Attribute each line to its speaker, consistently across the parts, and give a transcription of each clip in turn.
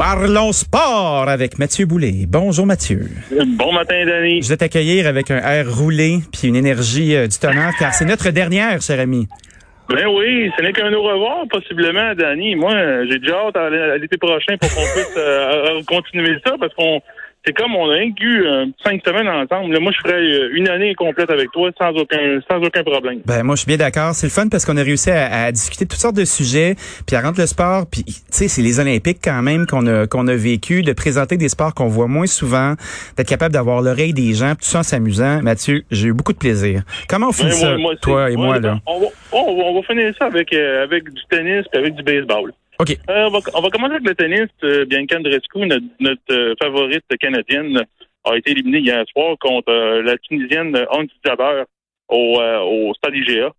Speaker 1: Parlons sport avec Mathieu Boulay. Bonjour Mathieu.
Speaker 2: Bon matin, Danny.
Speaker 1: Je vais t'accueillir avec un air roulé puis une énergie euh, du tonnerre car c'est notre dernière, cher ami.
Speaker 2: Ben oui, ce n'est qu'un au revoir, possiblement, Danny. Moi, j'ai déjà hâte à, l'été prochain pour qu'on puisse euh, continuer ça parce qu'on c'est comme on a eu euh, cinq semaines ensemble. Là, moi, je ferais euh, une année complète avec toi sans aucun sans aucun problème.
Speaker 1: Ben moi, je suis bien d'accord. C'est le fun parce qu'on a réussi à, à, discuter de toutes sortes de sujets, puis à rendre le sport. Puis tu sais, c'est les Olympiques quand même qu'on a qu'on a vécu, de présenter des sports qu'on voit moins souvent, d'être capable d'avoir l'oreille des gens, tout ça en s'amusant. Mathieu, j'ai eu beaucoup de plaiser. Comment on finit ça, toi et moi là?
Speaker 2: on va, on va, finir ça avec euh, avec du tennis et avec du baseball. Euh, on, va, on, va, commencer avec le tennis. Euh, Bianca Andreescu, notre, notre euh, favorite canadienne, a été éliminée hier soir contre euh, la Tunisienne Hans Jaber au, au Stade IGA.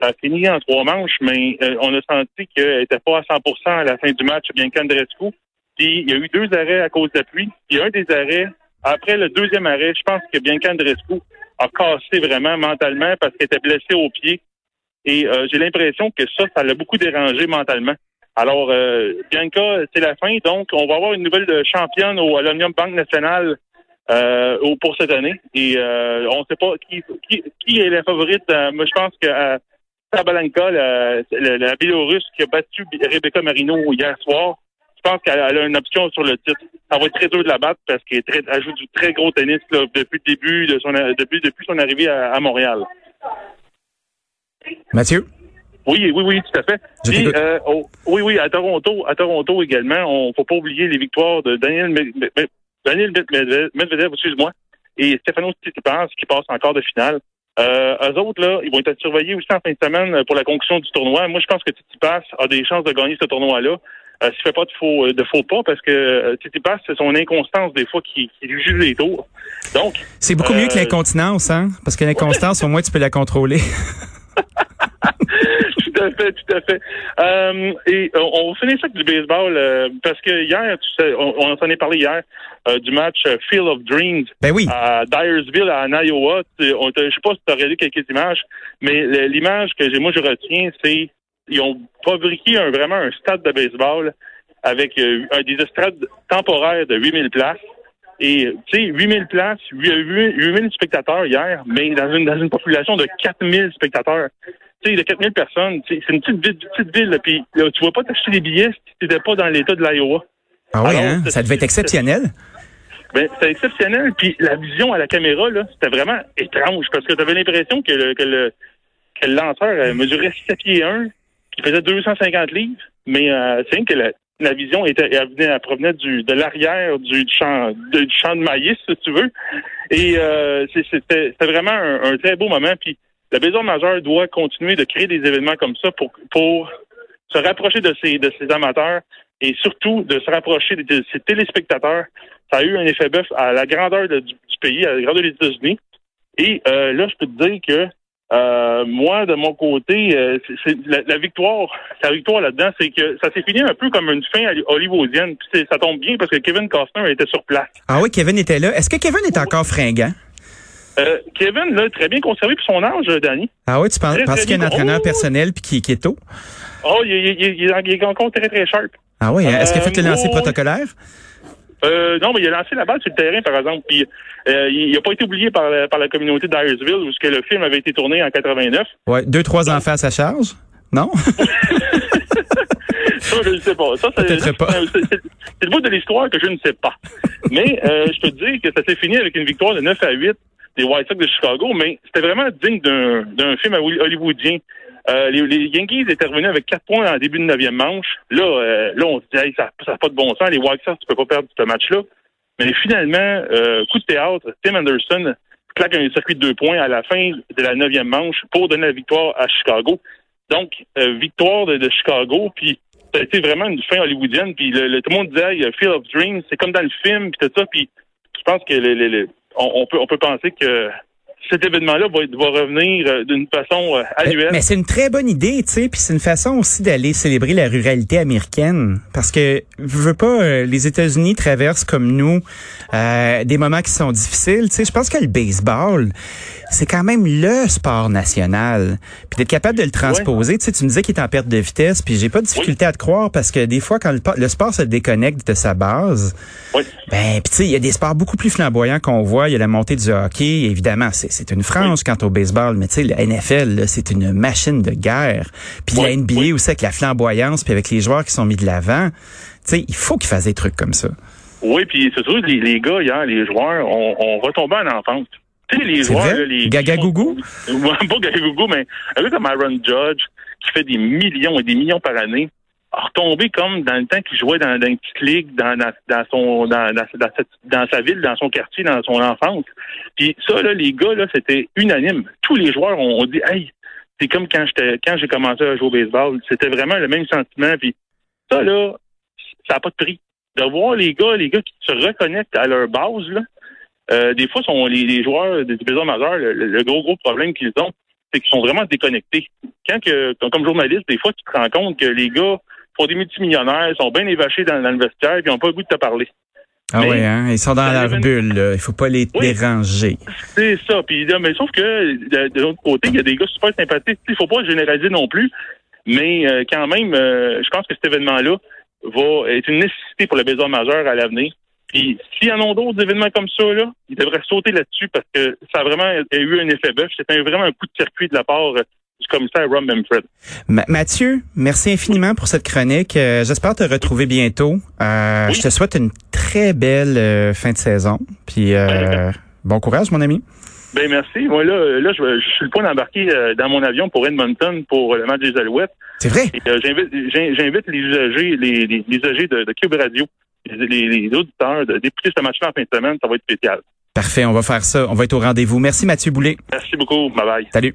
Speaker 2: Ça a fini en trois manches, mais on a senti qu'elle n'était pas à 100% à la fin du match, Bianca Andreescu. Puis il y a eu deux arrêts à cause de la pluie. Puis un des arrêts, après le deuxième arrêt, je pense que Bianca Andreescu a cassé vraiment mentalement parce qu'elle était blessée au pied. Et j'ai l'impression que ça, ça l'a beaucoup dérangé mentalement. Alors, euh, Bianca, c'est la fin. Donc, on va avoir une nouvelle championne au Aluminium Banque Nationale euh, pour cette année. Et euh, on ne sait pas qui, qui, qui, est la favorite. Euh, moi, je pense que euh, Sabalenka, la, la, la, Biélorusse qui a battu Rebecca Marino hier soir, je pense qu'elle a une option sur le titre. Ça va être très dur de la battre parce qu'elle joue du très gros tennis depuis le début de son depuis, depuis son arrivée à, à Montréal.
Speaker 1: Mathieu?
Speaker 2: Oui, oui, oui, tout à fait. Puis, euh, oh, oui, oui, à Toronto, à Toronto également, on faut pas oublier les victoires de Daniel, Daniel Medvedev, excuse-moi, et Stefano Tsitsipas qui passe encore de finale. Euh, eux autres, là, ils vont être surveillés aussi en fin de semaine pour la conclusion du tournoi. Moi, je pense que Tsitsipas a des chances de gagner ce tournoi-là. Euh, S'il fait pas de faux, de faux pas, parce que euh, Tsitsipas, c'est son inconstance des fois qui, qui lui juge les tours. Donc,
Speaker 1: c'est beaucoup mieux que euh, l'incontinence, hein, parce que l'inconstance, au moins, tu peux la contrôler.
Speaker 2: tout à fait, tout à fait. Euh, et on, va finir ça avec du baseball euh, parce que hier, tu sais, on, on en a parlé hier euh, du match euh, Field of Dreams
Speaker 1: ben oui.
Speaker 2: à Dyersville, en Iowa. On, je sais pas si tu as regardé quelques images, mais l'image que j'ai, moi je retiens, c'est ils ont fabriqué un, vraiment un stade de baseball avec euh, des estrades temporaires de 8000 places. Et, tu sais, 8000 places, 8000 spectateurs hier, mais dans une, dans une population de 4000 spectateurs tu sais, de 4000 personnes, c'est une petite ville, petite ville, puis tu vas pas t'acheter des billets si tu n'étais pas dans l'État de l'Iowa.
Speaker 1: Ah oui, hein? Ça devait être exceptionnel.
Speaker 2: Ben, c'était exceptionnel, puis la vision à la caméra, là, c'était vraiment étrange, parce que tu avais l'impression que le, que le, que le lanceur mesurait 7 pieds 1, qui faisait 250 livres, mais euh, c'est que la, la vision était, elle, venait, elle provenait du, de l'arrière du champ, du champ de maïs, si tu veux. Et euh, c'était vraiment un, un, très beau moment. Puis le baseball majeur doit continuer de créer des événements comme ça pour, pour se rapprocher de ses, de ses amateurs et surtout de se rapprocher de, ses téléspectateurs. Ça a eu un effet bœuf à la grandeur du, pays, à la grandeur des États-Unis. Et euh, là, je peux te dire que euh, moi, de mon côté, euh, c'est la, victoire, la victoire là-dedans, c'est que ça s'est fini un peu comme une fin hollywoodienne. Puis ça tombe bien parce que Kevin Costner était sur place.
Speaker 1: Ah oui, Kevin était là. Est-ce que Kevin est encore fringant?
Speaker 2: Euh, Kevin, là, très bien conservé pour son âge, Danny.
Speaker 1: Ah oui, tu penses, parce qu'il y a un entraîneur personnel puis qui, est tôt?
Speaker 2: Oh, il, il, il, il, est encore très, très sharp.
Speaker 1: Ah oui, hein? est-ce qu'il a fait le lancer protocolaire?
Speaker 2: Euh, non, mais il a lancé la balle sur le terrain, par exemple. Puis euh, il n'a pas été oublié par la, par la communauté d'Iresville, où que le film avait été tourné en 89.
Speaker 1: Ouais, deux, trois enfants à sa charge? Non?
Speaker 2: ça, je ne sais pas. Ça, c'est, le bout de l'histoire que je ne sais pas. Mais euh, je peux te dire que ça s'est fini avec une victoire de 9 à 8 des White Sox de Chicago, mais c'était vraiment digne d'un, film hollywoodien. Euh, les, Yankees étaient revenus avec 4 points en début de 9e manche. Là, euh, là on se dit, hey, ça n'a pas de bon sens. Les White Sox, tu peux pas perdre ce match-là. Mais finalement, euh, coup de théâtre, Tim Anderson claque un circuit de deux points à la fin de la neuvième manche pour donner la victoire à Chicago. Donc, euh, victoire de, Chicago, puis ça a été vraiment une fin hollywoodienne. Puis le, tout le monde disait, hey, Field of Dreams, c'est comme dans le film, puis tout ça. Puis je pense que le- le- on, on peut on peut penser que cet événement-là va, va revenir euh, d'une façon euh, annuelle.
Speaker 1: Mais c'est une très bonne idée, tu sais, puis c'est une façon aussi d'aller célébrer la ruralité américaine, parce que je veux pas, euh, les États-Unis traversent comme nous euh, des moments qui sont difficiles, tu sais. Je pense que le baseball, c'est quand même le sport national, puis d'être capable de le transposer, tu sais, tu me disais qu'il est en perte de vitesse, puis j'ai pas de difficulté à te croire parce que des fois quand le, sport se déconnecte de sa base,
Speaker 2: Oui.
Speaker 1: ben, puis tu sais, il y a des sports beaucoup plus flamboyants qu'on voit. Il y a la montée du hockey, évidemment, c'est une frange quant au baseball, mais tu sais, le NFL, c'est une machine de guerre. Puis la
Speaker 2: Oui,
Speaker 1: NBA
Speaker 2: oui.
Speaker 1: aussi avec la flamboyance, puis avec les joueurs qui sont mis de l'avant, tu sais, il faut qu'ils fassent des trucs comme ça.
Speaker 2: Oui, puis c'est sûr que les, les gars, hier, les joueurs, ont, ont retombé en enfance. Tu sais, les joueurs,
Speaker 1: vrai?
Speaker 2: là, les.
Speaker 1: Gaga Gougou?
Speaker 2: Ouais, pas Gaga Gougou, mais un gars comme Aaron Judge, qui fait des millions et des millions par année, a retombé comme dans le temps qu'il jouait dans, dans une petite ligue, dans, dans, dans son dans, dans, dans cette- dans sa ville, dans son quartier, dans son enfance. Puis ça, là, les gars, là, c'était unanime. Tous les joueurs ont, ont dit Hey, c'est comme quand j'étais quand j'ai commencé à jouer au baseball. C'était vraiment le même sentiment. Puis ça, là, ça n'a pas de prix. De voir les gars, les gars qui se reconnectent à leur base, là, euh, des fois, sont les, les joueurs des baseball majeurs, le, le gros, gros problème qu'ils ont, c'est qu'ils sont vraiment déconnectés. Quand que, comme- journaliste, des fois, tu te rends compte que les gars font des multimillionnaires, sont bien évachés dans, dans le vestiaire, puis ils n'ont pas le goût de te parler.
Speaker 1: Ah
Speaker 2: Mais-
Speaker 1: ouais, hein? Ils sont dans leur bulle, là. Il faut pas les
Speaker 2: Oui.
Speaker 1: déranger.
Speaker 2: C'est ça. Puis, là, mais sauf que de, de l'autre côté, il y a des gars super sympathiques. Il faut pas généraliser non plus, mais euh, quand même, euh, je pense que cet événement-là va être une nécessité pour le baseball majeur à l'avenir. Puis, s'il y en a d'autres événements comme ça, là, ils devraient sauter là-dessus parce que ça a vraiment eu un effet bœuf. C'était vraiment un coup de circuit de la part euh, du commissaire Ron Manfred.
Speaker 1: Ma- Mathieu, merci infiniment pour cette chronique. Euh, J'espère te retrouver bientôt. Euh,
Speaker 2: Oui.
Speaker 1: Je te souhaite une très belle euh, fin de saison. Puis euh,
Speaker 2: Ben,
Speaker 1: bon courage, mon ami.
Speaker 2: Ben merci. Moi là, là, je, suis le point d'embarquer dans mon avion pour Edmonton pour le match des Alouettes.
Speaker 1: C'est vrai?
Speaker 2: J'invite, j'in- j'invite les usagers, les, les, les usagers de, de Cube Radio, les, auditeurs, d'écouter ce match-là en fin de semaine. Ça va être spécial.
Speaker 1: Parfait, on va faire ça. On va être au rendez-vous. Merci Mathieu Boulet.
Speaker 2: Merci beaucoup. Bye bye.
Speaker 1: Salut.